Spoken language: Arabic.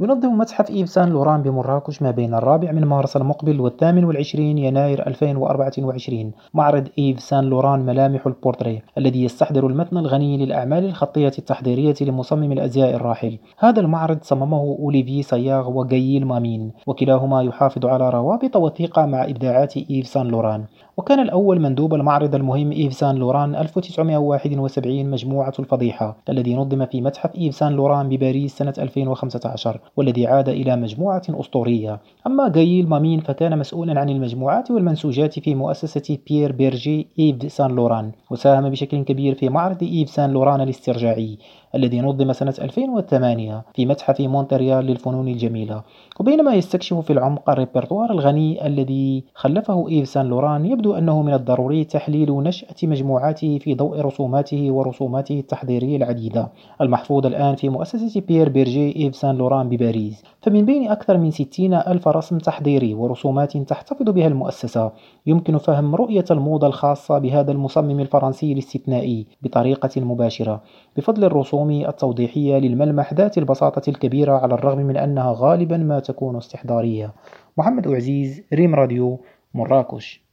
ينظم متحف إيف سان لوران بمراكش ما بين الرابع من مارس المقبل والثامن والعشرين يناير 2024 معرض إيف سان لوران ملامح البورتريه الذي يستحضر المتن الغني للأعمال الخطية التحضيرية لمصمم الأزياء الراحل. هذا المعرض صممه أوليفي سياغ وجايل مامين وكلاهما يحافظ على روابط وثيقة مع إبداعات إيف سان لوران. وكان الأول مندوب المعرض المهم إيف سان لوران 1971 مجموعة الفضيحة الذي نظم في متحف إيف سان لوران بباريس سنة 2015 والذي عاد إلى مجموعة أسطورية. أما جايل مامين فكان مسؤولا عن المجموعات والمنسوجات في مؤسسة بيير بيرجي إيف سان لوران وساهم بشكل كبير في معرض إيف سان لوران الاسترجاعي. الذي نظم سنة 2008 في متحف مونتريال للفنون الجميلة. وبينما يستكشف في العمق الريبرتوار الغني الذي خلفه إيف سان لوران يبدو أنه من الضروري تحليل نشأة مجموعاته في ضوء رسوماته ورسوماته التحضيرية العديدة. المحفوظة الآن في مؤسسة بيير بيرجي إيف سان لوران بباريس. فمن بين أكثر من 60 ألف رسم تحضيري ورسومات تحتفظ بها المؤسسة يمكن فهم رؤية الموضة الخاصة بهذا المصمم الفرنسي الاستثنائي بطريقة مباشرة. بفضل الرسوم التوضيحية للملمح ذات البساطة الكبيرة على الرغم من أنها غالبا ما تكون استحضارية. محمد عزيز ريم راديو مراكش.